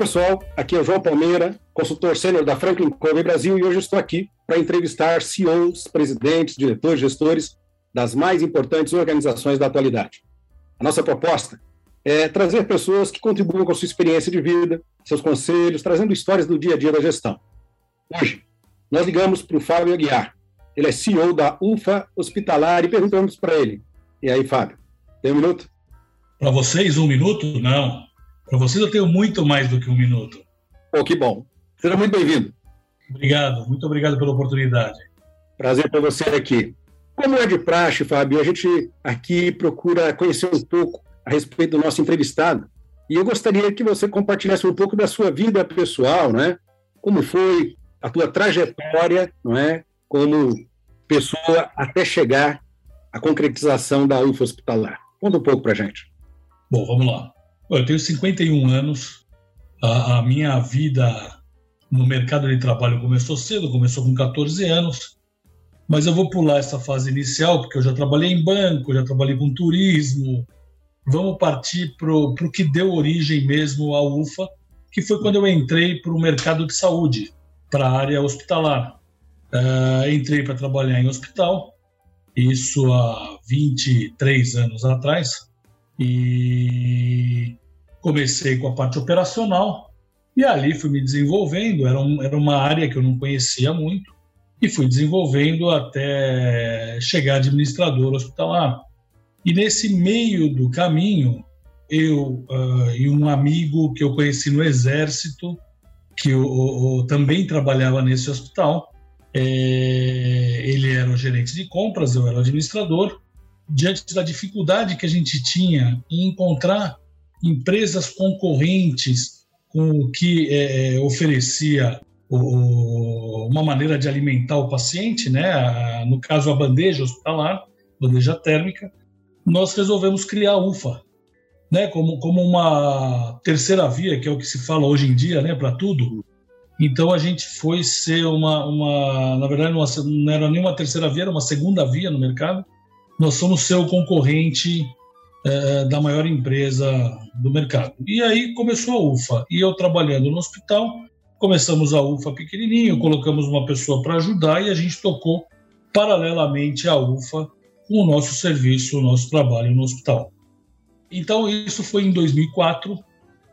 Pessoal, aqui é o João Palmeira, consultor sênior da Franklin Covey Brasil e hoje estou aqui para entrevistar CEOs, presidentes, diretores, gestores das mais importantes organizações da atualidade. A nossa proposta é trazer pessoas que contribuam com a sua experiência de vida, seus conselhos, trazendo histórias do dia a dia da gestão. Hoje, nós ligamos para o Fábio Aguiar. Ele é CEO da UFA Hospitalar e perguntamos para ele. E aí, Fábio, tem um minuto? Para vocês, um minuto? Não. Para vocês eu tenho muito mais do que um minuto. Pô, que bom. Seja muito bem-vindo. Obrigado, muito obrigado pela oportunidade. Prazer ter você aqui. Como é de praxe, Fábio, a gente aqui procura conhecer um pouco a respeito do nosso entrevistado. E eu gostaria que você compartilhasse um pouco da sua vida pessoal, né? Como foi a tua trajetória, não é? Como pessoa até chegar à concretização da UFA hospitalar. Conta um pouco para gente. Bom, vamos lá. Eu tenho 51 anos. A, a, minha vida no mercado de trabalho começou cedo, começou com 14 anos. Mas eu vou pular essa fase inicial, porque eu já trabalhei em banco, já trabalhei com turismo. Vamos partir para o que deu origem mesmo à UFA, que foi quando eu entrei para o mercado de saúde, para a área hospitalar. Uh, entrei para trabalhar em hospital, isso há 23 anos atrás. E comecei com a parte operacional e ali fui me desenvolvendo. Era, um, era uma área que eu não conhecia muito e fui desenvolvendo até chegar administrador hospitalar. E nesse meio do caminho, eu uh, e um amigo que eu conheci no Exército, que eu, eu também trabalhava nesse hospital, é, ele era o gerente de compras, eu era o administrador, diante da dificuldade que a gente tinha em encontrar empresas concorrentes com o que é, é oferecia o, uma maneira de alimentar o paciente, né? A, no caso a bandeja hospitalar, bandeja térmica, nós resolvemos criar a UFA, né? Como, como uma terceira via, que é o que se fala hoje em dia, né? Para tudo. Então a gente foi ser uma, uma na verdade uma, não era nem uma terceira via, era uma segunda via no mercado nós somos seu concorrente é, da maior empresa do mercado. E aí começou a UFA. E eu trabalhando no hospital, começamos a UFA pequenininho, colocamos uma pessoa para ajudar e a gente tocou paralelamente à UFA o nosso serviço, o nosso trabalho no hospital. Então isso foi em 2004,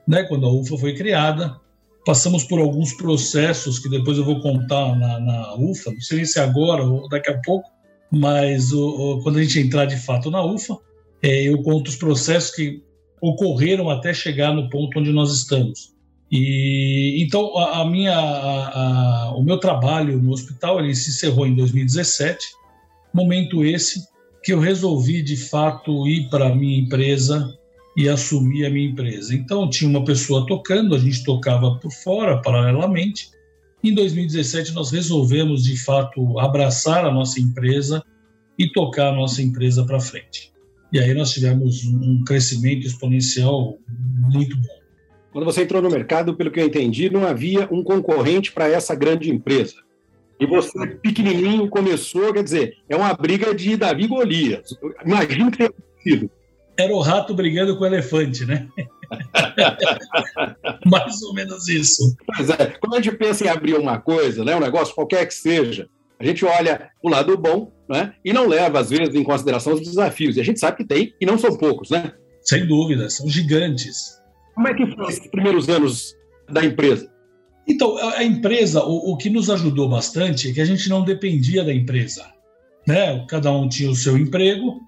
né, quando a UFA foi criada. Passamos por alguns processos que depois eu vou contar na, na UFA, não sei se agora ou daqui a pouco, mas o, o, quando a gente entrar de fato na UFA, é, eu conto os processos que ocorreram até chegar no ponto onde nós estamos. E então a, a minha, a, a, o meu trabalho no hospital ele se encerrou em 2017, momento esse que eu resolvi de fato ir para minha empresa e assumir a minha empresa. Então tinha uma pessoa tocando, a gente tocava por fora paralelamente em 2017, nós resolvemos, de fato, abraçar a nossa empresa e tocar a nossa empresa para frente. E aí nós tivemos um crescimento exponencial muito bom. Quando você entrou no mercado, pelo que eu entendi, não havia um concorrente para essa grande empresa. E você, pequenininho, começou, quer dizer, é uma briga de Davi e Golias. Imagino que tenha sido. Era o rato brigando com o elefante, né? Mais ou menos isso. Pois é, quando a gente pensa em abrir uma coisa, né, um negócio qualquer que seja, a gente olha o lado bom né, e não leva, às vezes, em consideração os desafios. E a gente sabe que tem, e não são poucos, né? Sem dúvida, são gigantes. Como é que foram esses primeiros anos da empresa? Então, a empresa, o, o que nos ajudou bastante é que a gente não dependia da empresa. Né? Cada um tinha o seu emprego,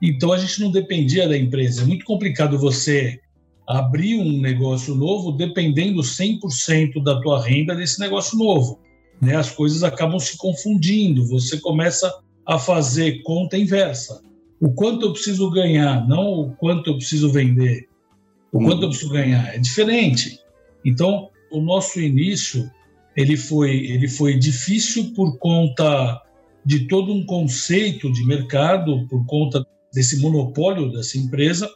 então a gente não dependia da empresa. É muito complicado você abrir um negócio novo dependendo 100% da tua renda desse negócio novo. Né? As coisas acabam se confundindo, você começa a fazer conta inversa. O quanto eu preciso ganhar, não o quanto eu preciso vender. O quanto eu preciso ganhar é diferente. Então, o nosso início ele foi, ele foi difícil por conta de todo um conceito de mercado, por conta desse monopólio dessa empresa.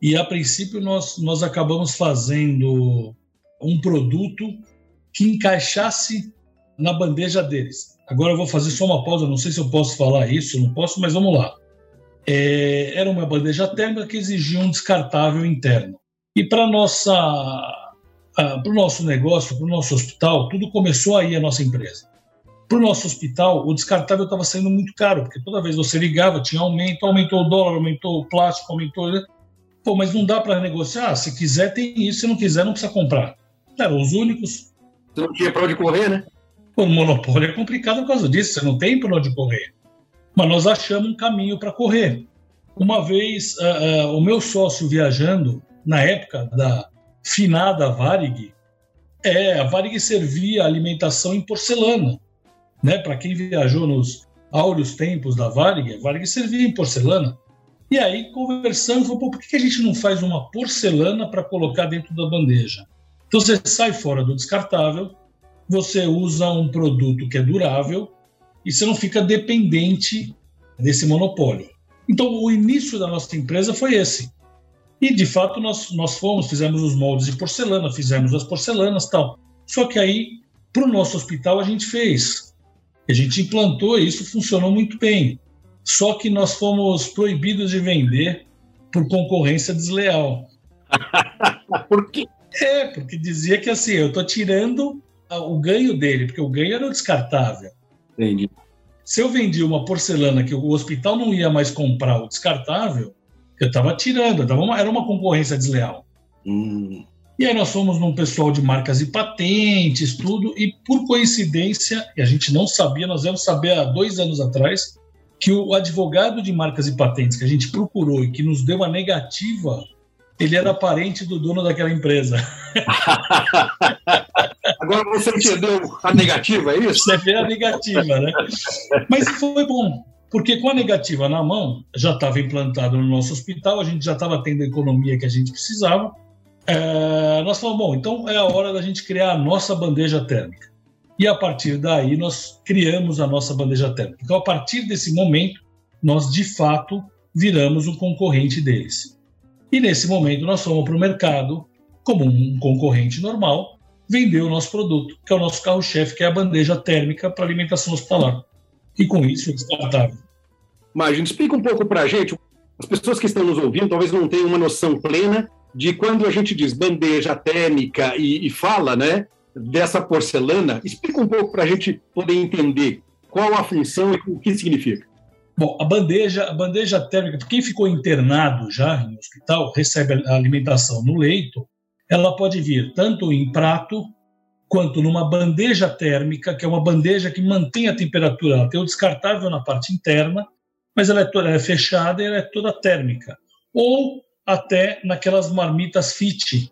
E a princípio nós, nós acabamos fazendo um produto que encaixasse na bandeja deles. Agora eu vou fazer só uma pausa, não sei se eu posso falar isso, não posso, mas vamos lá. É, era uma bandeja térmica que exigia um descartável interno. E para nossa para o nosso negócio, para o nosso hospital, tudo começou aí a nossa empresa. Para o nosso hospital, o descartável estava saindo muito caro, porque toda vez você ligava, tinha aumento, aumentou o dólar, aumentou o plástico, aumentou. Né? Pô, mas não dá para negociar. Se quiser, tem isso. Se não quiser, não precisa comprar. Eram os únicos. Não tinha para onde correr, né? O monopólio é complicado por causa disso. Você não tem para onde correr. Mas nós achamos um caminho para correr. Uma vez, uh, uh, o meu sócio viajando, na época da finada Varig, é, a Varig servia alimentação em porcelana. Né? Para quem viajou nos áureos tempos da Varig, a Varig servia em porcelana. E aí, conversando, falou, por que a gente não faz uma porcelana para colocar dentro da bandeja? Então, você sai fora do descartável, você usa um produto que é durável e você não fica dependente desse monopólio. Então, o início da nossa empresa foi esse. E, de fato, nós, nós fomos, fizemos os moldes de porcelana, fizemos as porcelanas tal. Só que aí, para o nosso hospital, a gente fez. A gente implantou e isso funcionou muito bem. Só que nós fomos proibidos de vender por concorrência desleal. por quê? É, porque dizia que assim, eu estou tirando o ganho dele, porque o ganho era o descartável. Entendi. Se eu vendi uma porcelana que o hospital não ia mais comprar o descartável, eu estava tirando, era uma concorrência desleal. Hum. E aí nós fomos num pessoal de marcas e patentes, tudo, e por coincidência, e a gente não sabia, nós vamos saber há dois anos atrás, que o advogado de marcas e patentes que a gente procurou e que nos deu a negativa, ele era parente do dono daquela empresa. Agora você entendeu a negativa, é isso? Você vê a negativa, né? Mas foi bom, porque com a negativa na mão, já estava implantado no nosso hospital, a gente já estava tendo a economia que a gente precisava. É, nós falamos, bom, então é a hora da gente criar a nossa bandeja térmica. E a partir daí nós criamos a nossa bandeja térmica. Então, a partir desse momento, nós de fato viramos um concorrente deles. E nesse momento nós fomos para o mercado como um concorrente normal, vender o nosso produto, que é o nosso carro-chefe, que é a bandeja térmica para alimentação hospitalar. E com isso, descartável. Imagina, explica um pouco para a gente, as pessoas que estão nos ouvindo talvez não tenham uma noção plena de quando a gente diz bandeja térmica e, e fala, né, dessa porcelana. Explica um pouco para a gente poder entender qual a função e o que significa. Bom, a bandeja, a bandeja térmica, quem ficou internado já em hospital, recebe a alimentação no leito, ela pode vir tanto em prato quanto numa bandeja térmica, que é uma bandeja que mantém a temperatura. Ela tem o descartável na parte interna, mas ela é, toda, ela é fechada e ela é toda térmica. Ou até naquelas marmitas fit,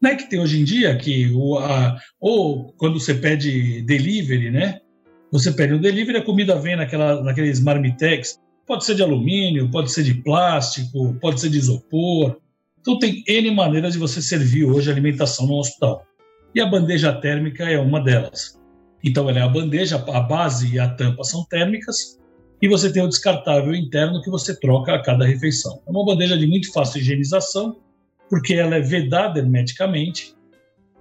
né, que tem hoje em dia, que o, a, ou quando você pede delivery, né? Você pede o delivery, a comida vem naquela, naqueles marmitex, pode ser de alumínio, pode ser de plástico, pode ser de isopor. Então tem N maneiras de você servir hoje alimentação no hospital. E a bandeja térmica é uma delas. Então ela é a bandeja, a base e a tampa são térmicas, e você tem o descartável interno que você troca a cada refeição. É uma bandeja de muito fácil higienização, porque ela é vedada hermeticamente,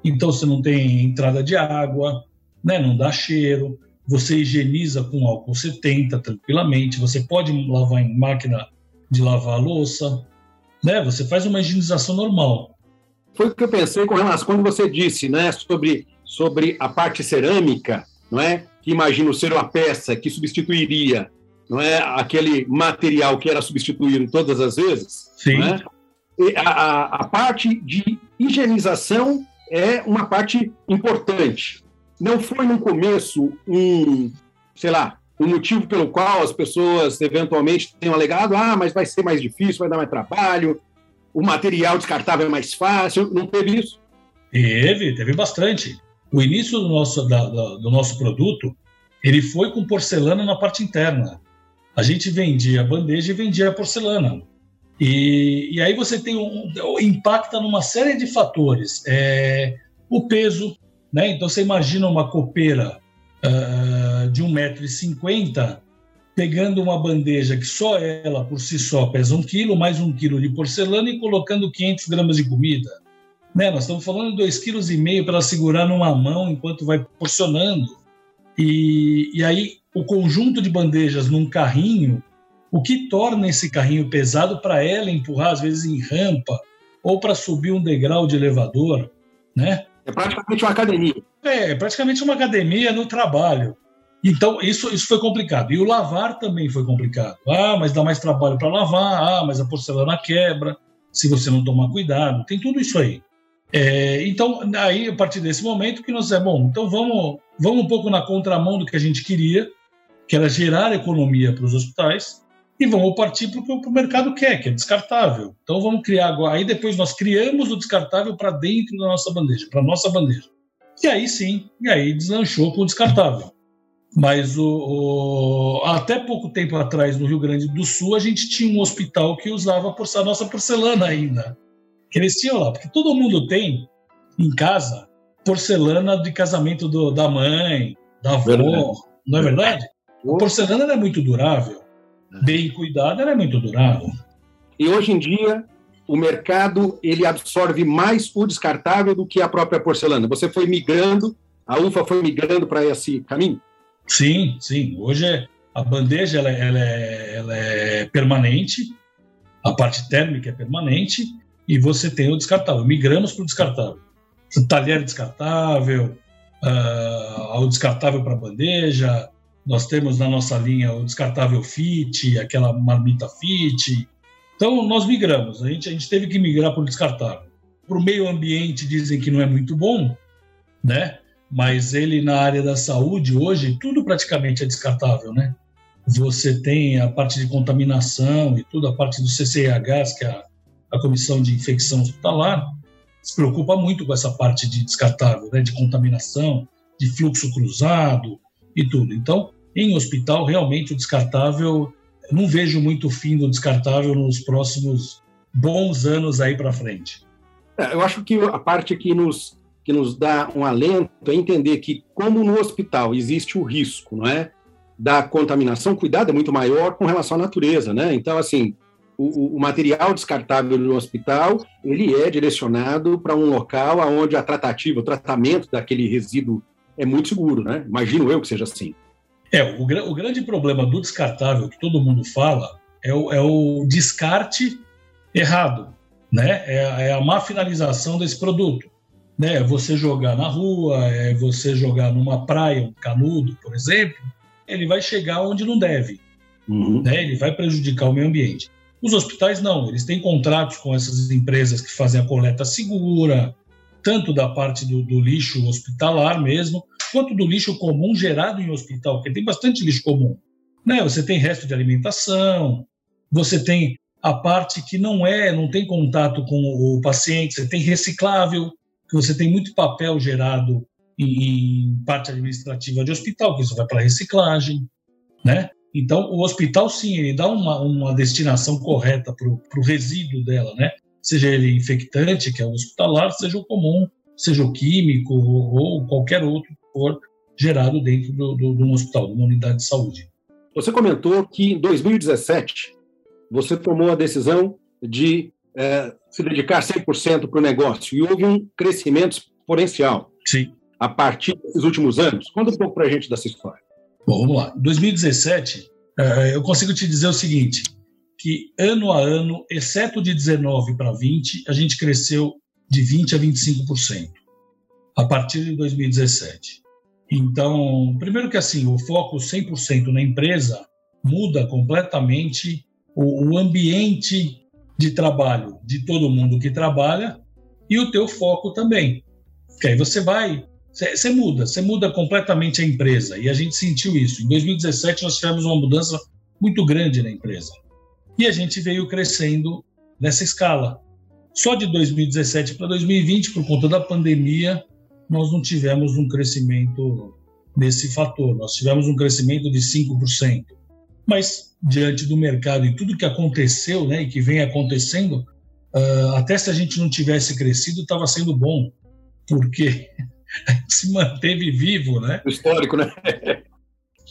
então você não tem entrada de água, né, não dá cheiro, você higieniza com álcool 70 tranquilamente, você pode lavar em máquina de lavar louça, né, você faz uma higienização normal. Foi o que eu pensei com relação quando você disse, né, sobre, sobre a parte cerâmica, não é? Que imagino ser uma peça que substituiria, não é, aquele material que era substituído todas as vezes. Sim. É? a, a parte de higienização é uma parte importante. Não foi no começo um, sei lá, um motivo pelo qual as pessoas eventualmente tenham alegado, ah, mas vai ser mais difícil, vai dar mais trabalho, o material descartável é mais fácil. Não teve isso? Teve, teve bastante. O início do nosso, da, da, do nosso produto, ele foi com porcelana na parte interna. A gente vendia a bandeja e vendia a porcelana. E, e aí você tem um, impacta numa série de fatores. É, o peso, né? Então você imagina uma copeira uh, de 1,50m pegando uma bandeja que só ela por si só pesa um quilo, mais um quilo de porcelana e colocando 500 gramas de comida. Né? Nós estamos falando de 2,5 kg para ela segurar numa mão enquanto vai porcionando. E, e aí o conjunto de bandejas num carrinho, o que torna esse carrinho pesado para ela empurrar, às vezes em rampa, ou para subir um degrau de elevador, né? É praticamente uma academia. É, é praticamente uma academia no trabalho. Então, isso, isso foi complicado. E o lavar também foi complicado. Ah, mas dá mais trabalho para lavar. Ah, mas a porcelana quebra se você não tomar cuidado. Tem tudo isso aí. É, então, aí, a partir desse momento que nós é bom, então vamos, vamos um pouco na contramão do que a gente queria, que era gerar economia para os hospitais, e vamos partir para o que o mercado quer, que é descartável. Então vamos criar agora. Aí depois nós criamos o descartável para dentro da nossa bandeja, para nossa bandeja. E aí sim, e aí deslanchou com o descartável. Mas o, o, até pouco tempo atrás, no Rio Grande do Sul, a gente tinha um hospital que usava a nossa porcelana ainda. Que eles tinham lá, porque todo mundo tem em casa porcelana de casamento do, da mãe, da avó, verdade. não é verdade? A porcelana é muito durável, bem cuidada, ela é muito durável. E hoje em dia, o mercado ele absorve mais o descartável do que a própria porcelana. Você foi migrando, a UFA foi migrando para esse caminho? Sim, sim. Hoje é, a bandeja ela, ela, é, ela é permanente, a parte térmica é permanente e você tem o descartável. Migramos para o descartável. Talher descartável, uh, o descartável para bandeja. Nós temos na nossa linha o descartável fit, aquela marmita fit. Então nós migramos. A gente, a gente teve que migrar para o descartável. Para o meio ambiente dizem que não é muito bom, né? mas ele na área da saúde hoje tudo praticamente é descartável, né? Você tem a parte de contaminação e tudo, a parte do CCIHs, que é a, a Comissão de Infecção Hospitalar, se preocupa muito com essa parte de descartável, né? De contaminação, de fluxo cruzado e tudo. Então, em hospital, realmente o descartável, não vejo muito fim do descartável nos próximos bons anos aí para frente. É, eu acho que a parte que nos que nos dá um alento é entender que, como no hospital existe o risco, não é? Da contaminação, cuidado é muito maior com relação à natureza, né? Então, assim, o, o material descartável no hospital, ele é direcionado para um local onde a tratativa, o tratamento daquele resíduo é muito seguro, né? Imagino eu que seja assim. É, o, o grande problema do descartável que todo mundo fala é o, é o descarte errado, né? É, é a má finalização desse produto né? Você jogar na rua, é você jogar numa praia, um canudo, por exemplo, ele vai chegar onde não deve, uhum. né? Ele vai prejudicar o meio ambiente. Os hospitais não, eles têm contratos com essas empresas que fazem a coleta segura, tanto da parte do, do lixo hospitalar mesmo, quanto do lixo comum gerado em hospital, porque tem bastante lixo comum. Né? Você tem resto de alimentação, você tem a parte que não é, não tem contato com o paciente, você tem reciclável, que você tem muito papel gerado em, em parte administrativa de hospital, que isso vai para reciclagem, né? Então, o hospital, sim, ele dá uma, uma destinação correta para o resíduo dela, né? Seja ele infectante, que é o hospitalar, seja o comum, seja o químico ou, ou qualquer outro for gerado dentro do, do, de um hospital, de uma unidade de saúde. Você comentou que em 2017 você tomou a decisão de é, se dedicar 100% para o negócio e houve um crescimento exponencial Sim. a partir desses últimos anos. Conta um pouco para a gente dessa história. Bom, vamos lá. Em 2017, é, eu consigo te dizer o seguinte, que ano a ano, exceto de 19 para 20, a gente cresceu de 20 a 25% a partir de 2017. Então, primeiro que assim, o foco 100% na empresa muda completamente o, o ambiente de trabalho de todo mundo que trabalha e o teu foco também. Que aí você vai, você muda, você muda completamente a empresa e a gente sentiu isso. Em 2017 nós tivemos uma mudança muito grande na empresa e a gente veio crescendo nessa escala. Só de 2017 para 2020, por conta da pandemia, nós não tivemos um crescimento nesse fator. Nós tivemos um crescimento de 5%. Mas diante do mercado e tudo que aconteceu né, e que vem acontecendo, uh, até se a gente não tivesse crescido, estava sendo bom. porque se manteve vivo, né? Histórico, né?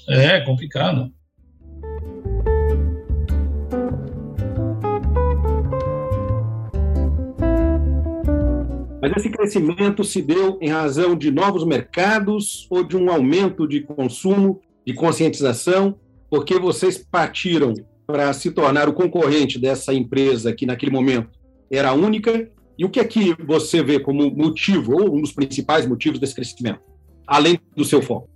é complicado. Mas esse crescimento se deu em razão de novos mercados ou de um aumento de consumo, de conscientização, porque vocês partiram para se tornar o concorrente dessa empresa que naquele momento era única. E o que é que você vê como motivo, ou um dos principais motivos desse crescimento, além do seu foco?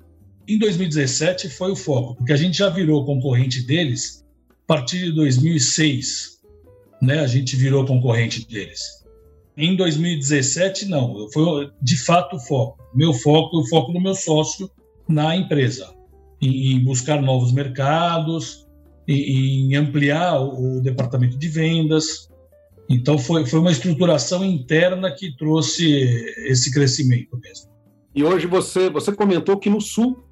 Em 2017 foi o foco, porque a gente já virou concorrente deles a partir de 2006. Né, a gente virou concorrente deles. Em 2017, não, foi de fato o foco. Meu foco, o foco do meu sócio na empresa, em, em buscar novos mercados, em, em ampliar o, o departamento de vendas, então foi, foi uma estruturação interna que trouxe esse crescimento mesmo. E hoje você, você comentou que no Sul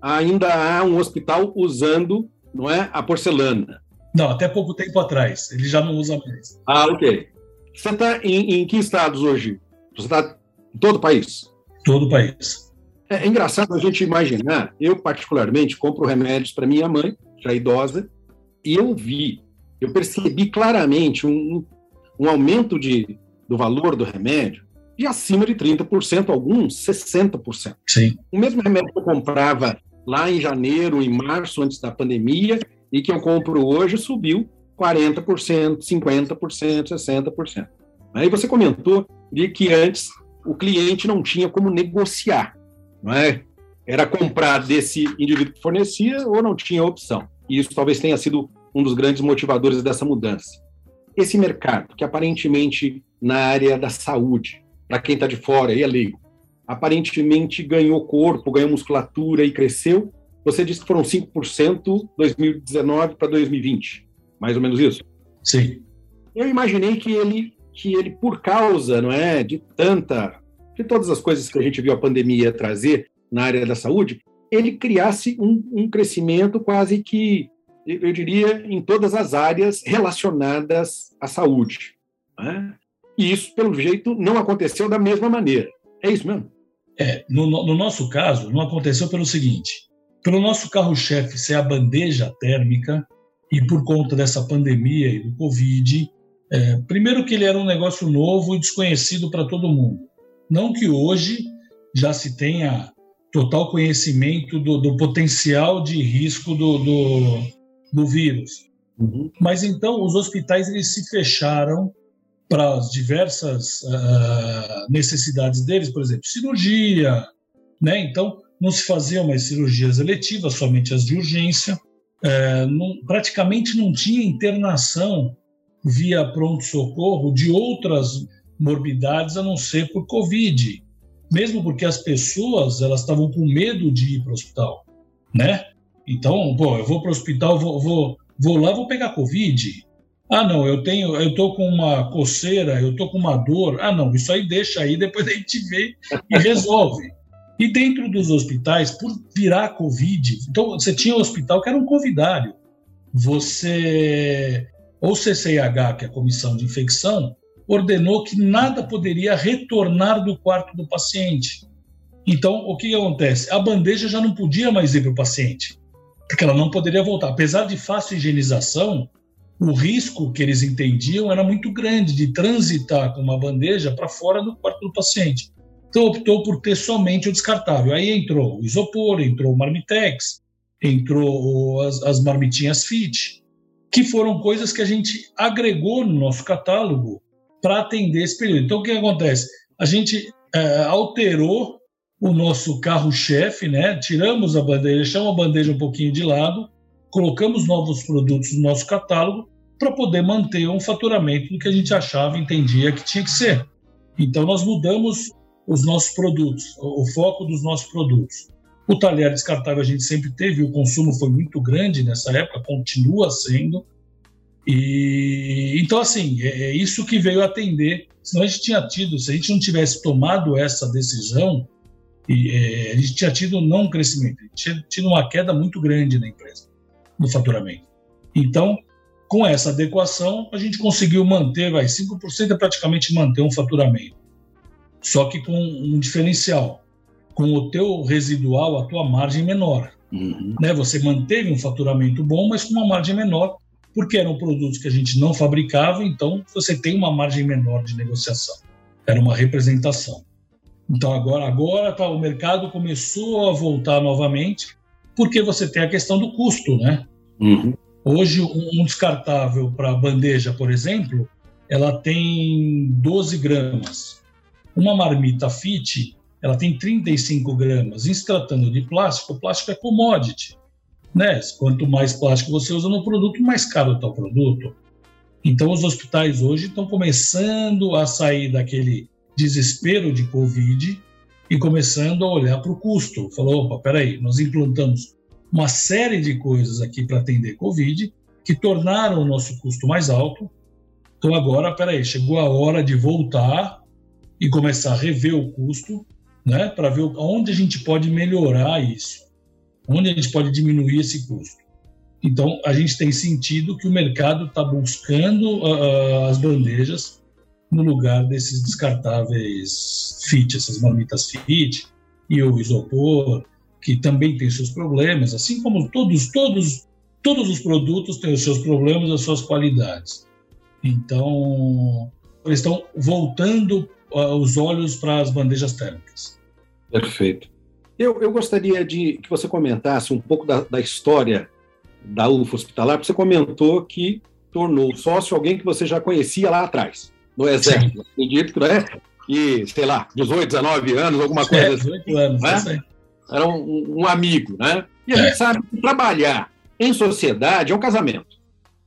ainda há um hospital usando não é, a porcelana. Não, até pouco tempo atrás. Ele já não usa mais. Ah, ok. Você está em, em que estados hoje? Você está em todo o país? Todo o país. É, é engraçado a gente imaginar. Eu, particularmente, compro remédios para minha mãe, já idosa, e eu vi, eu percebi claramente um, um aumento de, do valor do remédio de acima de 30%, alguns 60%. Sim. O mesmo remédio que eu comprava lá em janeiro, em março, antes da pandemia, e que eu compro hoje, subiu 40%, 50%, 60%. Aí você comentou de que antes o cliente não tinha como negociar, não é? Era comprar desse indivíduo que fornecia ou não tinha opção. E isso talvez tenha sido um dos grandes motivadores dessa mudança esse mercado, que aparentemente na área da saúde, para quem está de fora e é leigo, aparentemente ganhou corpo, ganhou musculatura e cresceu. Você disse que foram 5% 2019 para 2020, mais ou menos isso? Sim. Eu imaginei que ele, que ele por causa, não é, de tanta, de todas as coisas que a gente viu a pandemia trazer na área da saúde, ele criasse um, um crescimento quase que eu diria, em todas as áreas relacionadas à saúde. Né? E isso, pelo jeito, não aconteceu da mesma maneira. É isso mesmo? É, no, no nosso caso, não aconteceu pelo seguinte: pelo nosso carro-chefe ser a bandeja térmica, e por conta dessa pandemia e do Covid, é, primeiro que ele era um negócio novo e desconhecido para todo mundo. Não que hoje já se tenha total conhecimento do, do potencial de risco do, do, do vírus. Uhum. Mas então os hospitais eles se fecharam para as diversas uh, necessidades deles, por exemplo, cirurgia, né? Então não se faziam mais cirurgias eletivas, somente as de urgência. Não, praticamente não tinha internação via pronto-socorro de outras morbidades a não ser por Covid, mesmo porque as pessoas elas estavam com medo de ir para o hospital, né? Então, pô, eu vou para o hospital, vou, vou, vou lá, vou pegar Covid. Ah, não, eu tenho, eu tô com uma coceira, eu tô com uma dor. Ah, não, isso aí deixa aí, depois a gente vê e resolve. E dentro dos hospitais, por virar Covid, então você tinha um hospital que era um convidário. Você, ou CCIH, que é a Comissão de Infecção, ordenou que nada poderia retornar do quarto do paciente. Então, o que acontece? A bandeja já não podia mais ir para o paciente porque ela não poderia voltar. Apesar de fácil higienização, o risco que eles entendiam era muito grande de transitar com uma bandeja para fora do quarto do paciente. Então optou por ter somente o descartável. Aí entrou o isopor, entrou o marmitex, entrou as, as marmitinhas fit, que foram coisas que a gente agregou no nosso catálogo para atender esse período. Então o que acontece? A gente é, alterou o nosso carro-chefe, né? Tiramos a bandeja, deixamos a bandeja um pouquinho de lado, colocamos novos produtos no nosso catálogo para poder manter um faturamento do que a gente achava, entendia que tinha que ser. Então nós mudamos os nossos produtos, o foco dos nossos produtos. O talher descartável a gente sempre teve, o consumo foi muito grande nessa época, continua sendo. E então assim, é, é isso que veio atender. Senão a gente tinha tido, se a gente não tivesse tomado essa decisão, e, é, a gente tinha tido não um crescimento, a gente tinha tido uma queda muito grande na empresa, no faturamento. Então, com essa adequação, a gente conseguiu manter, vai, 5% é praticamente manter um faturamento. Só que com um diferencial. Com o teu residual, a tua margem menor. Uhum. Né? Você manteve um faturamento bom, mas com uma margem menor, porque eram produtos que a gente não fabricava, então você tem uma margem menor de negociação. Era uma representação. Então agora, agora tá, o mercado começou a voltar novamente, porque você tem a questão do custo, né? Uhum. Hoje, um descartável para bandeja, por exemplo, ela tem 12 gramas. Uma marmita fit, ela tem 35 gramas. Em se tratando de plástico, o plástico é commodity. Né? Quanto mais plástico você usa no produto, mais caro está o produto. Então, os hospitais hoje estão começando a sair daquele desespero de Covid e começando a olhar para o custo. Falou, opa, peraí, nós implantamos uma série de coisas aqui para atender Covid que tornaram o nosso custo mais alto. Então agora, peraí, chegou a hora de voltar e começar a rever o custo, né, para ver onde a gente pode melhorar isso, onde a gente pode diminuir esse custo. Então a gente tem sentido que o mercado está buscando uh, as bandejas no lugar desses descartáveis fit, essas marmitas fit e o isopor, que também tem seus problemas, assim como todos, todos, todos os produtos têm os seus problemas, as suas qualidades. Então, eles estão voltando os olhos para as bandejas térmicas. Perfeito. Eu, eu gostaria de que você comentasse um pouco da, da história da UFO Hospitalar, porque você comentou que tornou sócio alguém que você já conhecia lá atrás, no Exército. Sim. Acredito que, né? E, sei lá, 18, 19 anos, alguma coisa é, 18 assim. anos, né? era um, um amigo, né? E a é. gente sabe que trabalhar em sociedade é um casamento,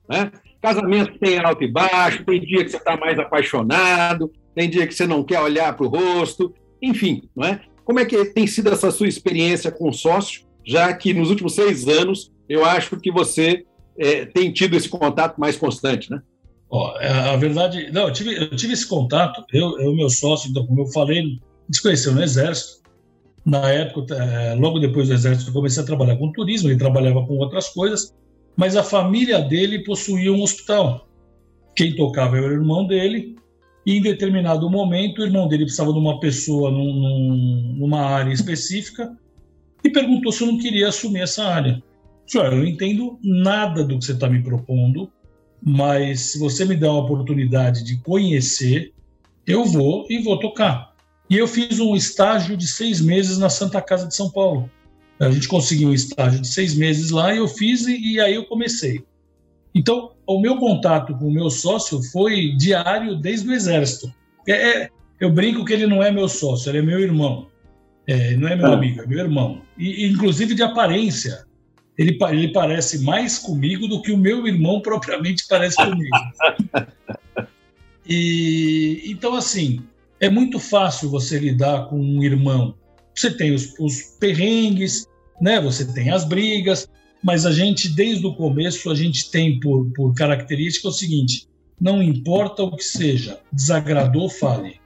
né? Casamento tem alto e baixo, tem dia que você está mais apaixonado, tem dia que você não quer olhar para o rosto, enfim, não é? Como é que tem sido essa sua experiência com sócio, já que nos últimos seis anos eu acho que você é, tem tido esse contato mais constante, né? Ó, é, a verdade, não, eu tive, eu tive esse contato, eu, eu meu sócio, então, como eu falei, desconheceu no Exército, na época, é, logo depois do exército, eu comecei a trabalhar com turismo, ele trabalhava com outras coisas, mas a família dele possuía um hospital. Quem tocava era o irmão dele, e em determinado momento o irmão dele precisava de uma pessoa num, num, numa área específica e perguntou se eu não queria assumir essa área. Senhor, eu não entendo nada do que você está me propondo, mas se você me dá a oportunidade de conhecer, eu vou e vou tocar. E eu fiz um estágio de seis meses na Santa Casa de São Paulo. A gente conseguiu um estágio de seis meses lá e eu fiz e, e aí eu comecei. Então, o meu contato com o meu sócio foi diário desde o Exército. É, é, eu brinco que ele não é meu sócio, ele é meu irmão. É, não é meu ah. amigo, é meu irmão. E, inclusive de aparência. Ele, ele parece mais comigo do que o meu irmão propriamente parece comigo. e então, assim, é muito fácil você lidar com um irmão. Você tem os, os perrengues, né? Você tem as brigas, mas a gente, desde o começo, a gente tem por, por característica o seguinte: não importa o que seja, desagradou, fale.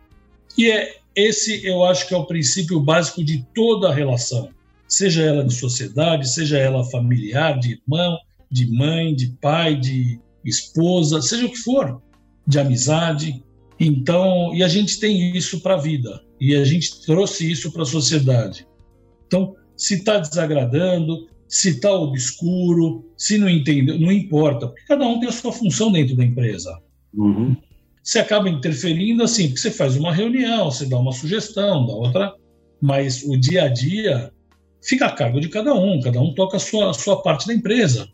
E é esse, eu acho que é o princípio básico de toda a relação, seja ela de sociedade, seja ela familiar, de irmão, de mãe, de pai, de esposa, seja o que for, de amizade. Então, e a gente tem isso para a vida, e a gente trouxe isso para a sociedade. Então, se está desagradando, se está obscuro, se não entendeu, não importa, porque cada um tem a sua função dentro da empresa. Uhum. Você acaba interferindo assim, porque você faz uma reunião, você dá uma sugestão, dá outra, mas o dia a dia fica a cargo de cada um, cada um toca a sua, a sua parte da empresa.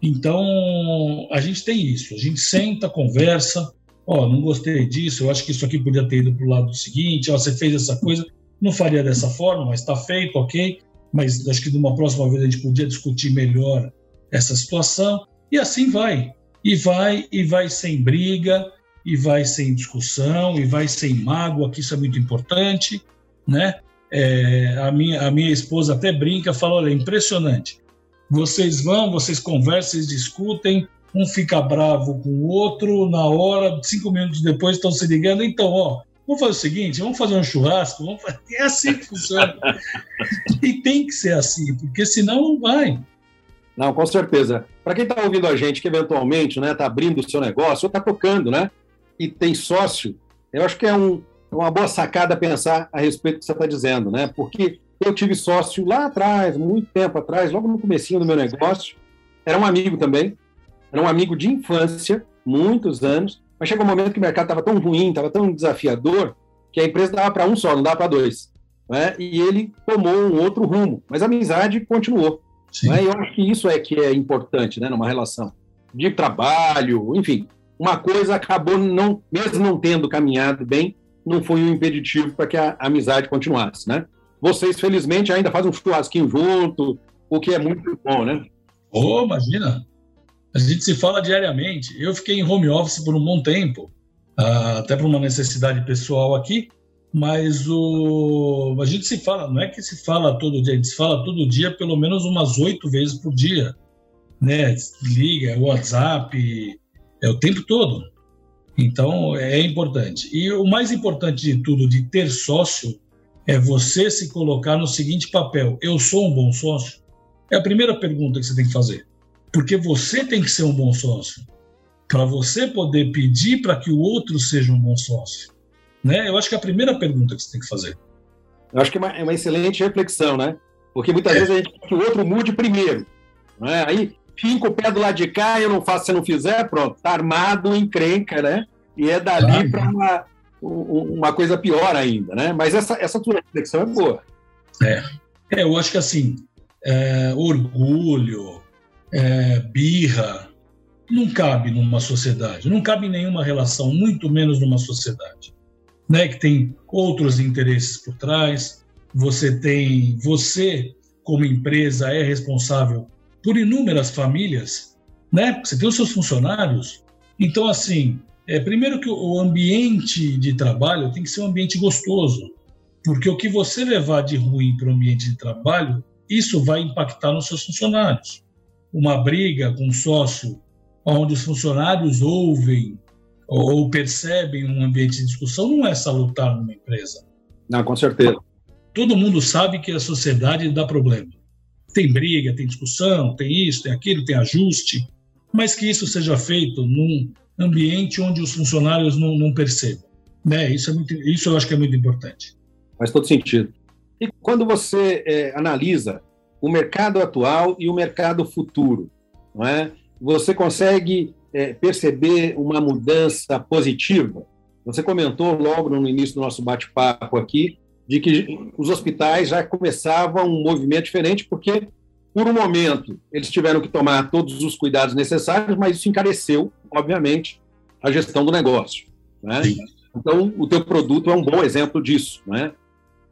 Então, a gente tem isso, a gente senta, conversa, ó, oh, não gostei disso, eu acho que isso aqui podia ter ido para o lado seguinte, ó, você fez essa coisa, não faria dessa forma, mas está feito, ok, mas acho que numa próxima vez a gente podia discutir melhor essa situação, e assim vai, e vai, e vai sem briga, e vai sem discussão, e vai sem mágoa, que isso é muito importante, né? É, a, minha, a minha esposa até brinca, fala, olha, é impressionante, vocês vão, vocês conversam, vocês discutem, um fica bravo com o outro, na hora, cinco minutos depois estão se ligando, então, ó, vamos fazer o seguinte, vamos fazer um churrasco, vamos fazer... é assim que funciona. e tem que ser assim, porque senão não vai. Não, com certeza. Para quem está ouvindo a gente, que eventualmente está né, tá abrindo o seu negócio, ou está tocando, né? E tem sócio, eu acho que é um, é uma boa sacada pensar a respeito do que você está dizendo, né? Porque eu tive sócio lá atrás, muito tempo atrás, logo no comecinho do meu negócio, era um amigo também, era um amigo de infância, muitos anos, mas chegou um momento que o mercado estava tão ruim, estava tão desafiador, que a empresa dava para um só, não dava para dois. Né? E ele tomou um outro rumo, mas a amizade continuou. Né? Eu acho que isso é que é importante né, numa relação de trabalho, enfim. Uma coisa acabou, não, mesmo não tendo caminhado bem, não foi um impeditivo para que a amizade continuasse. Né? Vocês, felizmente, ainda fazem um churrasquinho junto, o que é muito bom, né? Oh, imagina! A gente se fala diariamente. Eu fiquei em home office por um bom tempo, ah, até por uma necessidade pessoal aqui, mas o, a gente se fala, não é que se fala todo dia, a gente se fala todo dia pelo menos umas oito vezes por dia, né? Liga, WhatsApp, é o tempo todo. Então é importante. E o mais importante de tudo, de ter sócio, é você se colocar no seguinte papel: eu sou um bom sócio? É a primeira pergunta que você tem que fazer. Porque você tem que ser um bom sócio. Para você poder pedir para que o outro seja um bom sócio. Né? Eu acho que é a primeira pergunta que você tem que fazer. Eu acho que é uma, é uma excelente reflexão, né? Porque muitas é. vezes a gente quer que o outro mude primeiro. Né? Aí finca o pé do lado de cá, eu não faço se não fizer, pronto, tá armado, encrenca, né? E é dali para uma, uma coisa pior ainda, né? Mas essa, essa tua reflexão é boa. É. é eu acho que assim, é, orgulho, é, birra, não cabe numa sociedade, não cabe em nenhuma relação, muito menos numa sociedade né, que tem outros interesses por trás. Você tem, você como empresa é responsável por inúmeras famílias, né? Você tem os seus funcionários. Então, assim, é, primeiro que o ambiente de trabalho tem que ser um ambiente gostoso, porque o que você levar de ruim para o ambiente de trabalho, isso vai impactar nos seus funcionários. Uma briga com um sócio onde os funcionários ouvem ou percebem um ambiente de discussão não é salutar numa empresa. Não, com certeza. Todo mundo sabe que a sociedade dá problema. Tem briga, tem discussão, tem isso, tem aquilo, tem ajuste, mas que isso seja feito num ambiente onde os funcionários não, não percebam. Né? Isso, é muito, isso eu acho que é muito importante. Faz todo sentido. E quando você é, analisa o mercado atual e o mercado futuro, não é? você consegue é, perceber uma mudança positiva? Você comentou logo no início do nosso bate-papo aqui de que os hospitais já começavam um movimento diferente, porque, por um momento, eles tiveram que tomar todos os cuidados necessários, mas isso encareceu, obviamente, a gestão do negócio. Né? Então, o teu produto é um bom exemplo disso. Né?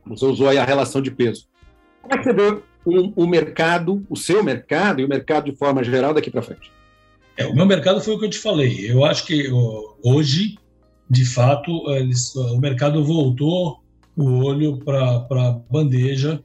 Você usou aí a relação de peso. Como é que você vê o, mercado, o seu mercado e o mercado de forma geral daqui para frente? É, o meu mercado foi o que eu te falei. Eu acho que hoje, de fato, eles, o mercado voltou o olho para a bandeja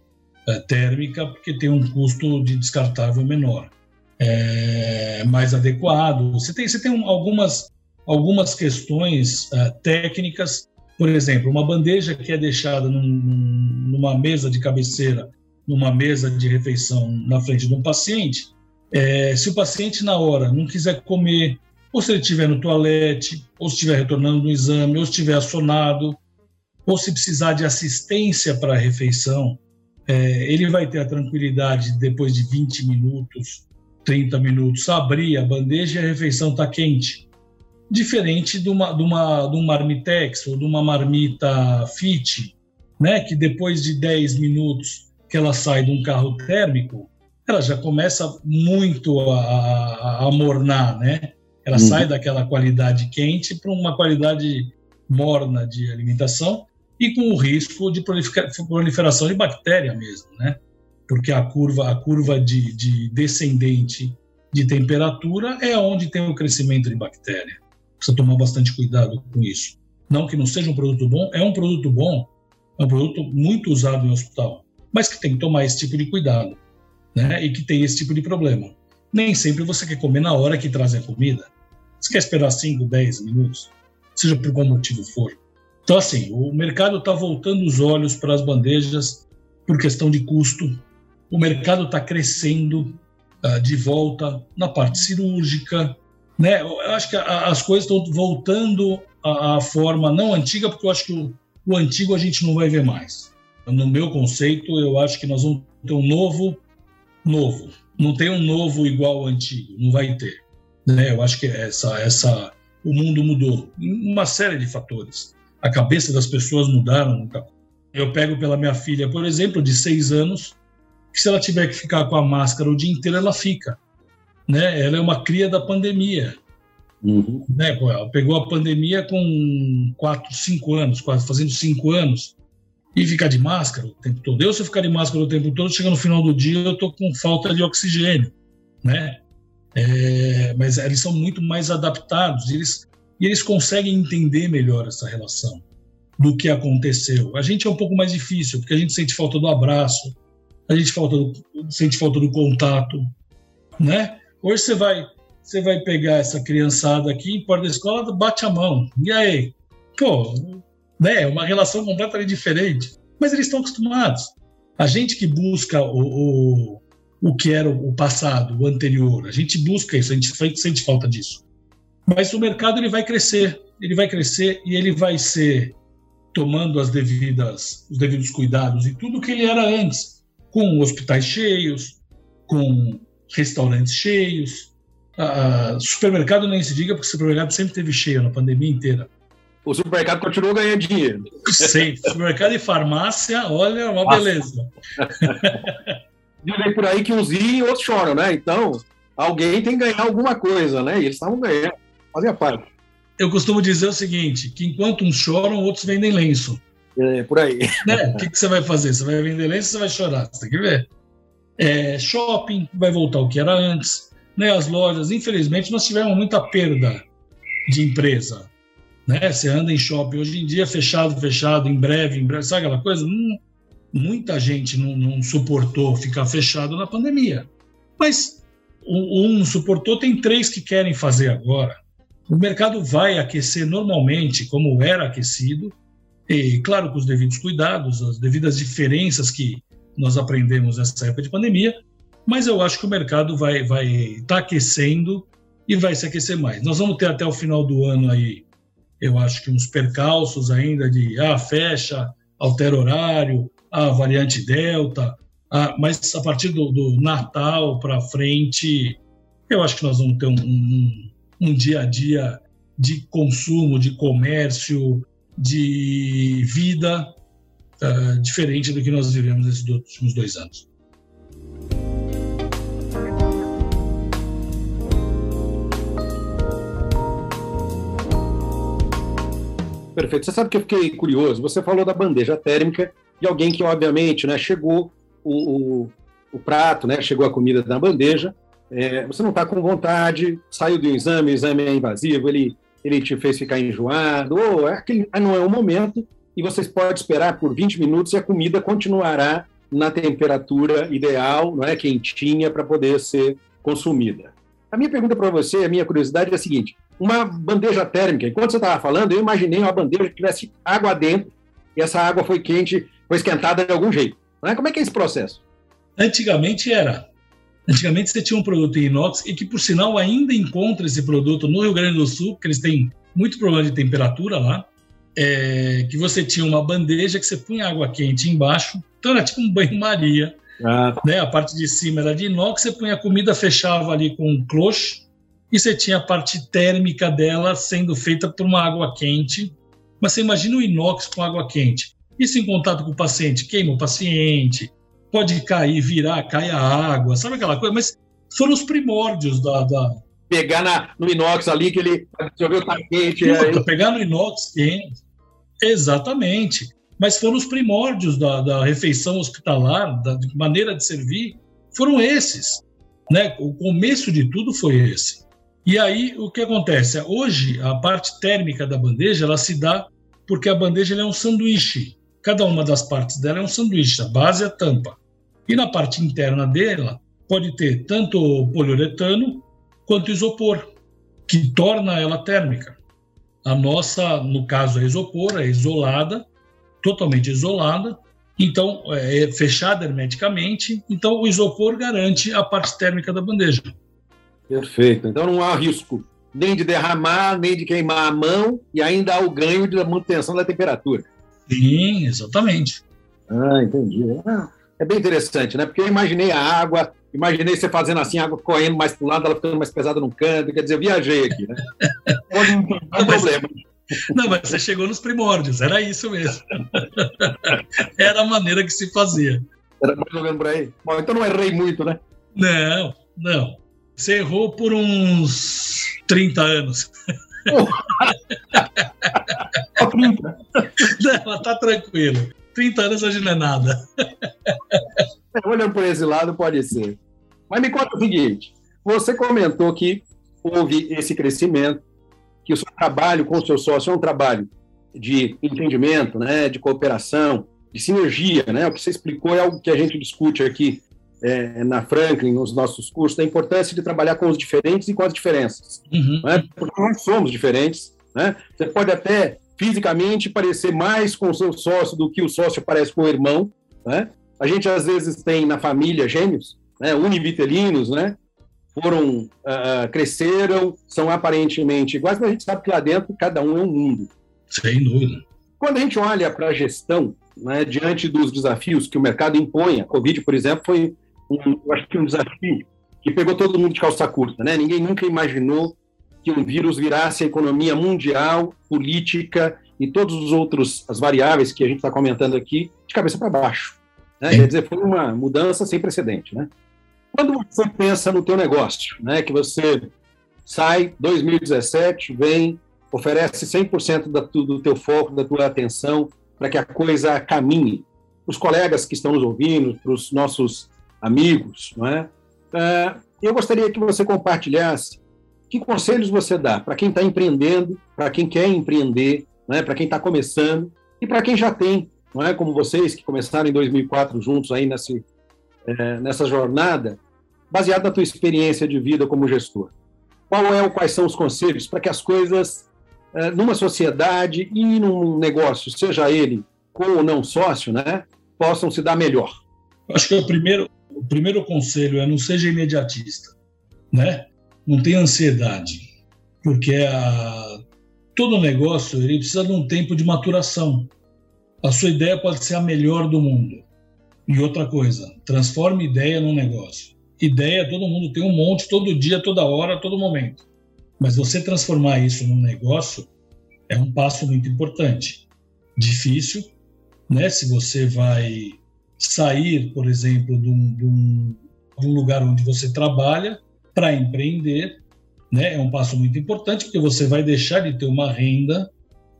é, térmica, porque tem um custo de descartável menor, é, mais adequado. Você tem, você tem algumas, algumas questões é, técnicas, por exemplo, uma bandeja que é deixada num, numa mesa de cabeceira, numa mesa de refeição na frente de um paciente, é, se o paciente, na hora, não quiser comer, ou se ele estiver no toalete, ou se estiver retornando do exame, ou se estiver assonado, ou se precisar de assistência para a refeição, é, ele vai ter a tranquilidade, depois de 20 minutos, 30 minutos, abrir a bandeja e a refeição está quente. Diferente de uma, de, uma, de um marmitex ou de uma marmita fit, né, que depois de 10 minutos que ela sai de um carro térmico, ela já começa muito a, a, né? Ela uhum. sai daquela qualidade quente para uma qualidade morna de alimentação e com o risco de proliferação de bactéria mesmo, né? Porque a curva, a curva de, de descendente de temperatura é onde tem o crescimento de bactéria. Precisa tomar bastante cuidado com isso. Não que não seja um produto bom, é um produto bom, é um produto muito usado em hospital, mas que tem que tomar esse tipo de cuidado né, e que tem esse tipo de problema. Nem sempre você quer comer na hora que traz a comida. Você quer esperar 5, 10 minutos, seja por qual motivo for. Então, assim, o mercado está voltando os olhos para as bandejas por questão de custo. O mercado está crescendo uh, de volta na parte cirúrgica. Né? Eu acho que a, as coisas estão voltando à, à, forma não antiga, porque eu acho que o, o antigo a gente não vai ver mais. No meu conceito, eu acho que nós vamos ter um novo, novo. Não tem um novo igual ao antigo, não vai ter. Né? Eu acho que essa, essa, o mundo mudou, uma série de fatores. A cabeça das pessoas mudaram. Eu pego pela minha filha, por exemplo, de seis anos, que se ela tiver que ficar com a máscara o dia inteiro, ela fica. Né? Ela é uma cria da pandemia. Uhum. Né? Ela pegou a pandemia com quatro, cinco anos, quase fazendo cinco anos, e ficar de máscara o tempo todo. Eu, se eu ficar de máscara o tempo todo, chega no final do dia, eu estou com falta de oxigênio. Né? É, mas eles são muito mais adaptados, eles, e eles conseguem entender melhor essa relação do que aconteceu. A gente é um pouco mais difícil, porque a gente sente falta do abraço, a gente falta do, sente falta do contato, né? Hoje você vai, você vai pegar essa criançada aqui porta da escola, bate a mão. E aí? Pô, né? Uma relação completamente diferente. Mas eles estão acostumados. A gente que busca o, o, o que era o passado, o anterior, a gente busca isso, a gente sente falta disso. Mas o mercado ele vai crescer, ele vai crescer e ele vai ser tomando as devidas, os devidos cuidados e tudo que ele era antes com hospitais cheios, com restaurantes cheios. Uh, supermercado nem se diga, porque supermercado sempre teve cheio na pandemia inteira. O supermercado continuou ganhando dinheiro. Sim, supermercado e farmácia, olha, uma Nossa. beleza. Dizem por aí que uns riem e outros choram, né? Então, alguém tem que ganhar alguma coisa, né? E eles estavam ganhando, fazia parte. Eu costumo dizer o seguinte, que enquanto uns choram, outros vendem lenço. É, por aí. Né? O que, que, você vai fazer? Você vai vender lenço ou você vai chorar? Você tem que ver. É, shopping vai voltar o que era antes. Né? As lojas, infelizmente, nós tivemos muita perda de empresa. Né? Você anda em shopping hoje em dia, fechado, fechado, em breve, em breve, sabe aquela coisa? Hum, muita gente não, não, suportou ficar fechado na pandemia. Mas um, um suportou, tem três que querem fazer agora. O mercado vai aquecer normalmente, como era aquecido, e, claro, com os devidos cuidados, as devidas diferenças que nós aprendemos nessa época de pandemia, mas eu acho que o mercado vai vai tá aquecendo e vai se aquecer mais. Nós vamos ter até o final do ano aí, eu acho que uns percalços ainda de ah, fecha, altera horário, ah, variante Delta, ah, mas a partir do, do Natal para frente, eu acho que nós vamos ter um, um, um dia a dia de consumo, de comércio, de vida uh, diferente do que nós vivemos nesses últimos dois anos. Perfeito. Você sabe que eu fiquei curioso. Você falou da bandeja térmica de alguém que, obviamente, né, chegou o, o, o prato, né, chegou a comida na bandeja. É, você não está com vontade, saiu do exame, o exame é invasivo, ele ele te fez ficar enjoado, ou é aquele, ah, não é o momento, e vocês podem esperar por 20 minutos e a comida continuará na temperatura ideal, não é quentinha, para poder ser consumida. A minha pergunta para você, a minha curiosidade é a seguinte: uma bandeja térmica, enquanto você estava falando, eu imaginei uma bandeja que tivesse água dentro e essa água foi quente, foi esquentada de algum jeito. Não é? Como é que é esse processo? Antigamente era. Antigamente você tinha um produto em inox e que, por sinal, ainda encontra esse produto no Rio Grande do Sul, porque eles têm muito problema de temperatura lá, é, que você tinha uma bandeja que você punha água quente embaixo, então era tipo um banho-maria. Ah. Né? A parte de cima era de inox, você punha a comida, fechava ali com um cloche, e você tinha a parte térmica dela sendo feita por uma água quente. Mas você imagina o inox com água quente. Isso em contato com o paciente, queima o paciente, pode cair, virar, cair a água, sabe aquela coisa? Mas foram os primórdios da. da... Pegar na, no inox ali, que ele absorveu tá quente. Puta, Pegar no inox quente. Exatamente. Mas foram os primórdios da, da refeição hospitalar, da maneira de servir, foram esses. Né? O começo de tudo foi esse. E aí, o que acontece? Hoje, a parte térmica da bandeja, ela se dá porque a bandeja é um sanduíche. Cada uma das partes dela é um sanduíche, a base e a tampa. E na parte interna dela pode ter tanto poliuretano quanto isopor, que torna ela térmica. A nossa, no caso, é isopor, é isolada, totalmente isolada, então é fechada hermeticamente, então o isopor garante a parte térmica da bandeja. Perfeito. Então não há risco nem de derramar, nem de queimar a mão, e ainda há o ganho da manutenção da temperatura. Sim, exatamente. Ah, entendi. Ah, é bem interessante, né? Porque eu imaginei a água, imaginei você fazendo assim, a água correndo mais para o lado, ela ficando mais pesada num canto, quer dizer, eu viajei aqui, né? Não tem problema. Não, mas você chegou nos primórdios, era isso mesmo. Era a maneira que se fazia. Era mais ou menos por aí. Bom, então não errei muito, né? Não, não. Você errou por uns 30 anos. Oh. não, tá tranquilo. 30 anos hoje não é nada. É, olhando por esse lado, pode ser. Mas me conta o seguinte: você comentou que houve esse crescimento, que o seu trabalho com o seu sócio é um trabalho de entendimento, né, de cooperação, de sinergia, né? O que você explicou é algo que a gente discute aqui é, na Franklin, nos nossos cursos, a importância de trabalhar com os diferentes e com as diferenças. Uhum. Né? Porque nós somos diferentes. Né? Você pode até fisicamente parecer mais com o seu sócio do que o sócio parece com o irmão. Né? A gente às vezes tem na família gêmeos, né? univitelinos, né? foram uh, cresceram, são aparentemente iguais, mas a gente sabe que lá dentro cada um é um mundo. Sem dúvida. Quando a gente olha para a gestão, né, diante dos desafios que o mercado impõe, a Covid, por exemplo, foi um, eu acho que um desafio que pegou todo mundo de calça curta, né? Ninguém nunca imaginou que um vírus virasse a economia mundial, política e todos os outros as variáveis que a gente está comentando aqui de cabeça para baixo. Né? Quer dizer, foi uma mudança sem precedente, né? Quando você pensa no teu negócio, né, que você sai 2017, vem, oferece 100% da, do teu foco, da tua atenção para que a coisa caminhe. Os colegas que estão nos ouvindo, para os nossos amigos, não é? é? Eu gostaria que você compartilhasse que conselhos você dá para quem está empreendendo, para quem quer empreender, é? para quem está começando e para quem já tem, não é? Como vocês que começaram em 2004 juntos aí nesse, é, nessa jornada, baseado na tua experiência de vida como gestor. Qual é quais são os conselhos para que as coisas é, numa sociedade e num negócio, seja ele com ou não sócio, né, possam se dar melhor? Acho que o primeiro, o primeiro conselho é não seja imediatista, né? Não tenha ansiedade, porque a, todo negócio ele precisa de um tempo de maturação. A sua ideia pode ser a melhor do mundo, e outra coisa, transforme ideia num negócio. Ideia, todo mundo tem um monte, todo dia, toda hora, todo momento. Mas você transformar isso num negócio é um passo muito importante. Difícil, né? Se você vai sair, por exemplo, de um, de um, de um lugar onde você trabalha para empreender, né? É um passo muito importante porque você vai deixar de ter uma renda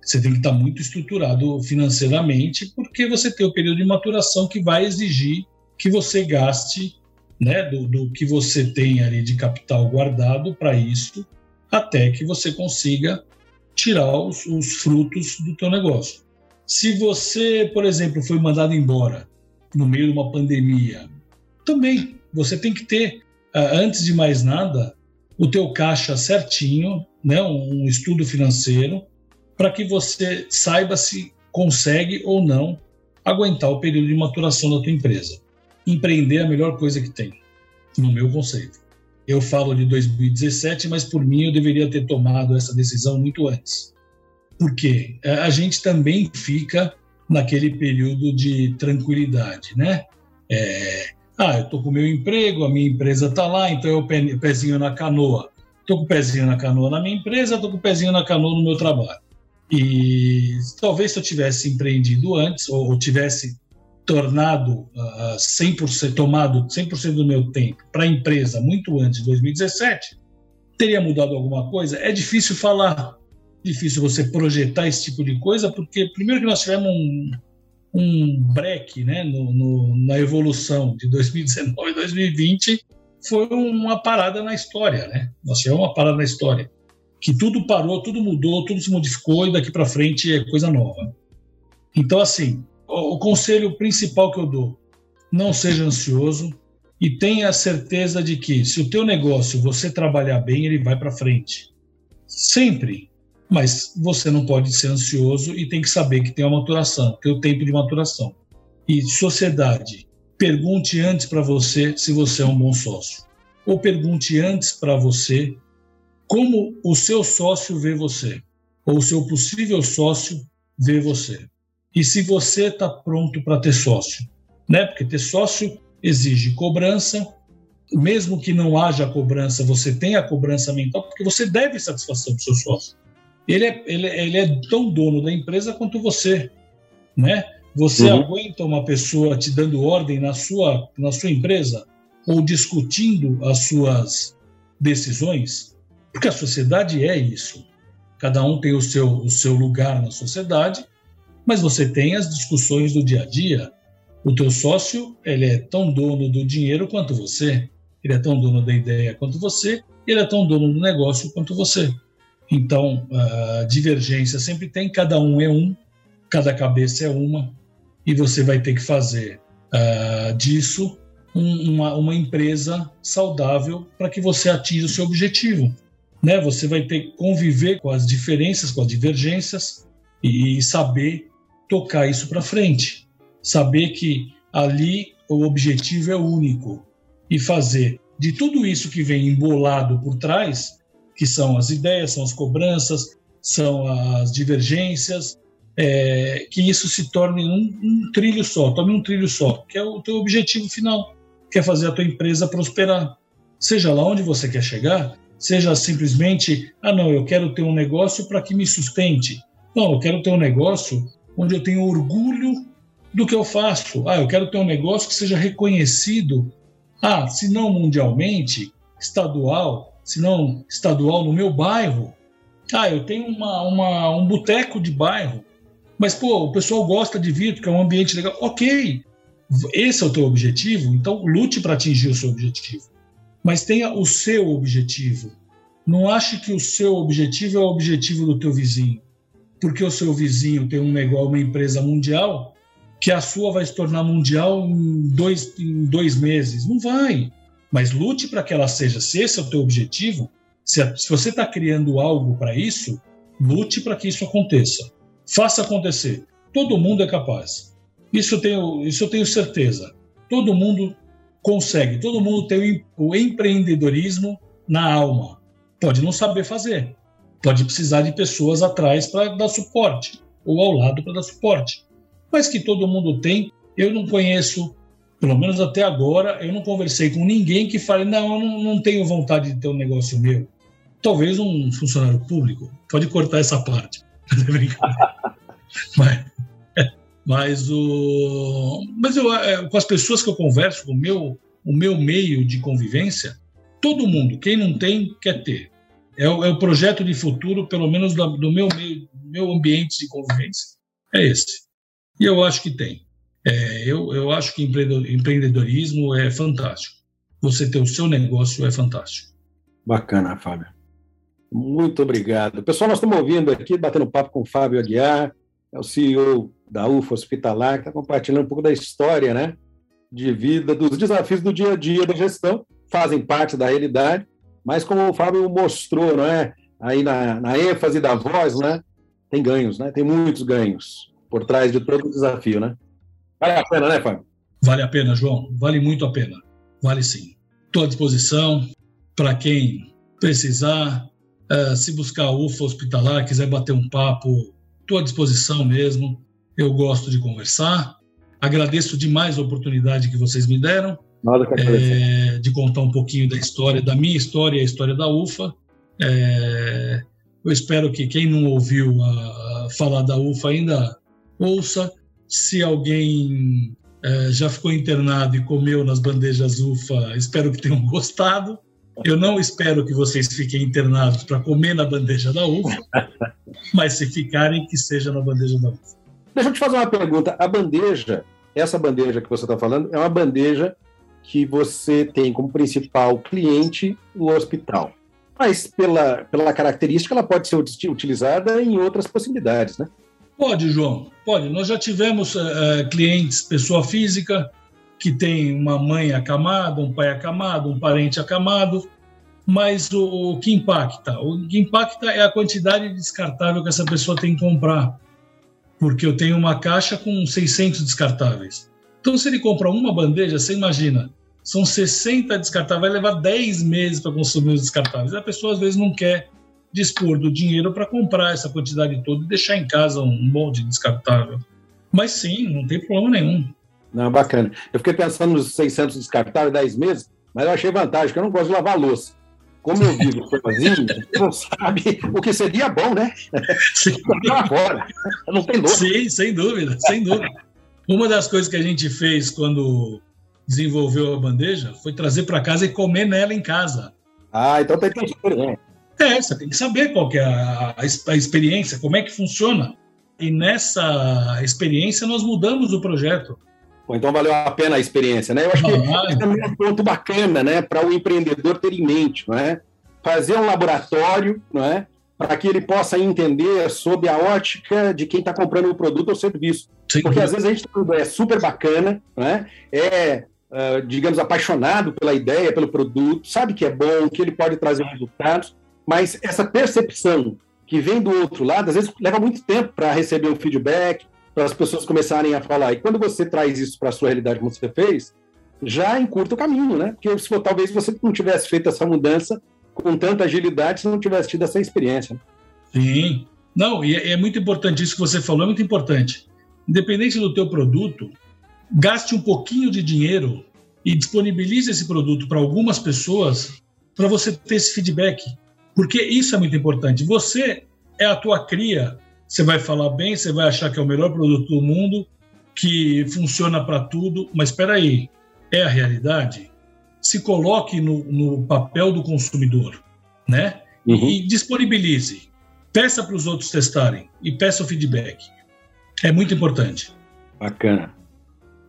você tem que estar muito estruturado financeiramente, porque você tem o período de maturação que vai exigir que você gaste né, do, do que você tem ali de capital guardado para isso, até que você consiga tirar os, os frutos do teu negócio. Se você, por exemplo, foi mandado embora no meio de uma pandemia, também você tem que ter, ah, antes de mais nada, o teu caixa certinho, né, um estudo financeiro, para que você saiba se consegue ou não aguentar o período de maturação da tua empresa. Empreender é a melhor coisa que tem, no meu conceito. Eu falo de 2017, mas por mim eu deveria ter tomado essa decisão muito antes. Porque a gente também fica naquele período de tranquilidade, né? É, ah, eu estou com o meu emprego, a minha empresa está lá, então eu pezinho na canoa. Estou com o pezinho na canoa na minha empresa, estou com o pezinho na canoa no meu trabalho. E talvez se eu tivesse empreendido antes, ou, ou tivesse tornado uh, ah, 100%, tomado 100% do meu tempo para a empresa muito antes de 2017, teria mudado alguma coisa? É difícil falar, difícil você projetar esse tipo de coisa, porque primeiro que nós tivemos um, um break né, no, no, na evolução de 2019 e 2020, foi uma parada na história, né? Nós tivemos uma parada na história que tudo parou, tudo mudou, tudo se modificou e daqui para frente é coisa nova. Então, assim, o, o, conselho principal que eu dou: não seja ansioso e tenha a certeza de que se o teu negócio você trabalhar bem, ele vai para frente. Sempre. Mas você não pode ser ansioso e tem que saber que tem uma maturação, tem o tempo de maturação. E sociedade, pergunte antes para você se você é um bom sócio. Ou pergunte antes para você como o seu sócio vê você, ou o seu possível sócio vê você. e se você está pronto para ter sócio. Né? Porque ter sócio exige cobrança, mesmo que não haja cobrança, você tem a cobrança mental, porque você deve satisfação para o seu sócio. Ele é, ele, ele é tão dono da empresa quanto você. Né? Você uhum. aguenta uma pessoa te dando ordem na sua, na sua empresa ou discutindo as suas decisões? Porque a sociedade é isso. Cada um tem o seu, o seu lugar na sociedade, mas você tem as discussões do dia a dia. O teu sócio, ele é tão dono do dinheiro quanto você, ele é tão dono da ideia quanto você, ele é tão dono do negócio quanto você. Então, a divergência sempre tem, cada um é um, cada cabeça é uma, e você vai ter que fazer uh, disso um, uma, uma empresa saudável para que você atinja o seu objetivo. Né? Você vai ter que conviver com as diferenças, com as divergências e saber tocar isso para frente. Saber que ali o objetivo é único e fazer de tudo isso que vem embolado por trás, que são as ideias, são as cobranças, são as divergências, é, que isso se torne um, um, trilho só, tome um trilho só, que é o teu objetivo final, que é fazer a tua empresa prosperar. Seja lá onde você quer chegar, seja simplesmente, ah não, eu quero ter um negócio para que me sustente. Não, eu quero ter um negócio onde eu tenho orgulho do que eu faço. Ah, eu quero ter um negócio que seja reconhecido, ah, se não mundialmente, estadual, se não estadual no meu bairro. Ah, eu tenho uma, uma um boteco de bairro, mas pô, o pessoal gosta de vir porque é um ambiente legal. Ok, esse é o teu objetivo, então lute para atingir o seu objetivo. Mas tenha o seu objetivo. Não ache que o seu objetivo é o objetivo do teu vizinho porque o seu vizinho tem um negócio, uma empresa mundial, que a sua vai se tornar mundial em dois, em dois meses. Não vai. Mas lute para que ela seja. Se esse é o teu objetivo, se, se você está criando algo para isso, lute para que isso aconteça. Faça acontecer. Todo mundo é capaz. Isso eu tenho, isso eu tenho certeza. Todo mundo consegue. Todo mundo tem o empreendedorismo na alma. Pode não saber fazer, Pode precisar de pessoas atrás para dar suporte, ou ao lado para dar suporte. Mas que todo mundo tem, eu não conheço, pelo menos até agora, eu não conversei com ninguém que fale, não, não, não tenho vontade de ter um negócio meu. Talvez um funcionário público, pode cortar essa parte. mas, mas, o, mas eu, é, com as pessoas que eu converso, o meu, o meu meio de convivência, todo mundo, quem não tem, quer ter. É o, é o projeto de futuro, pelo menos do, do meu, meu ambiente de convivência, é esse. E eu acho que tem. É, eu, eu acho que empreendedorismo é fantástico. Você ter o seu negócio é fantástico. Bacana, Fábio. Muito obrigado. Pessoal, nós estamos ouvindo aqui, batendo papo com o Fábio Aguiar, é o CEO da UFA Hospitalar, que está compartilhando um pouco da história né, de vida, dos desafios do dia a dia da gestão, fazem parte da realidade, mas como o Fábio mostrou, não é? Aí na, na ênfase da voz, né? Tem ganhos, né? Tem muitos ganhos por trás de todo o desafio, né? Vale a pena, né, Fábio? Vale a pena, João. Vale muito a pena. Vale sim. Estou à disposição para quem precisar. Uh, se buscar a UFA hospitalar, quiser bater um papo, estou à disposição mesmo. Eu gosto de conversar. Agradeço demais a oportunidade que vocês me deram é, de contar um pouquinho da história, da minha história e a história da UFA. É, eu espero que quem não ouviu a, a falar da UFA ainda ouça. Se alguém é, já ficou internado e comeu nas bandejas UFA, espero que tenham gostado. Eu não espero que vocês fiquem internados para comer na bandeja da UFA, mas se ficarem, que seja na bandeja da UFA. Deixa eu te fazer uma pergunta. A bandeja, essa bandeja que você está falando, é uma bandeja que você tem como principal cliente o hospital. Mas, pela, pela característica, ela pode ser utilizada em outras possibilidades, né? Pode, João, pode. Nós já tivemos uh, clientes, pessoa física, que tem uma mãe acamada, um pai acamado, um parente acamado, mas o, o que impacta? O que impacta é a quantidade descartável que essa pessoa tem que comprar, porque eu tenho uma caixa com 600 descartáveis. Então, se ele compra uma bandeja, você imagina, são 60 descartáveis, vai levar 10 meses para consumir os descartáveis. A pessoa às vezes não quer dispor do dinheiro para comprar essa quantidade toda e deixar em casa um monte de descartável. Mas sim, não tem problema nenhum. Não, bacana. Eu fiquei pensando nos 600 descartáveis 10 meses, mas eu achei vantagem, porque eu não gosto de lavar louça. Como eu vivo sozinho, não sabe o que seria bom, né? Sim. Agora, não tem louça. Sim, sem dúvida, sem dúvida. Uma das coisas que a gente fez quando desenvolveu a bandeja foi trazer para casa e comer nela em casa. Ah, então tem que ter É, você tem que saber qual que é a, a, experiência, como é que funciona. E nessa experiência nós mudamos o projeto. Bom, então valeu a pena a experiência, né? Eu acho que ah, também é um ponto bacana, né, para o empreendedor ter em mente, não é? Fazer um laboratório, não é? Para que ele possa entender sob a ótica de quem está comprando o produto ou serviço. Sim. Porque às vezes a gente é super bacana, não é? É Uh, digamos, apaixonado pela ideia, pelo produto, sabe que é bom, que ele pode trazer resultados, mas essa percepção que vem do outro lado, às vezes leva muito tempo para receber um feedback, para as pessoas começarem a falar. E quando você traz isso para a sua realidade, como você fez, já encurta o caminho, né? Porque se talvez você não tivesse feito essa mudança com tanta agilidade se não tivesse tido essa experiência. Sim. Não, e é, é muito importante isso que você falou, é muito importante. Independente do teu produto, gaste um pouquinho de dinheiro e disponibilize esse produto para algumas pessoas para você ter esse feedback. Porque isso é muito importante. Você é a tua cria você vai falar bem, você vai achar que é o melhor produto do mundo, que funciona para tudo, mas espera aí, é a realidade? Se coloque no, no papel do consumidor, né? Uhum. E disponibilize. Peça para os outros testarem e peça o feedback. É muito importante. Bacana.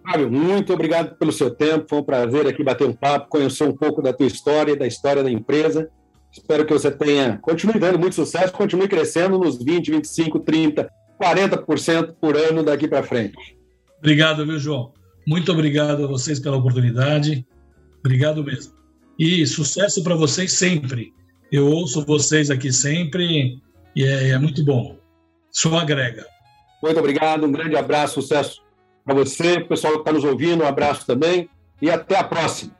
Fábio, muito obrigado pelo seu tempo. Foi um prazer aqui bater um papo, conhecer um pouco da tua história e da história da empresa. Espero que você tenha, continue dando muito sucesso, continue crescendo nos 20, 25, 30, 40% por ano daqui para frente. Obrigado, viu, João? Muito obrigado a vocês pela oportunidade. Obrigado mesmo. E sucesso para vocês sempre. Eu ouço vocês aqui sempre e é, é muito bom. Só agrega. Muito obrigado, um grande abraço, sucesso para você, pessoal que está nos ouvindo, um abraço também e até a próxima.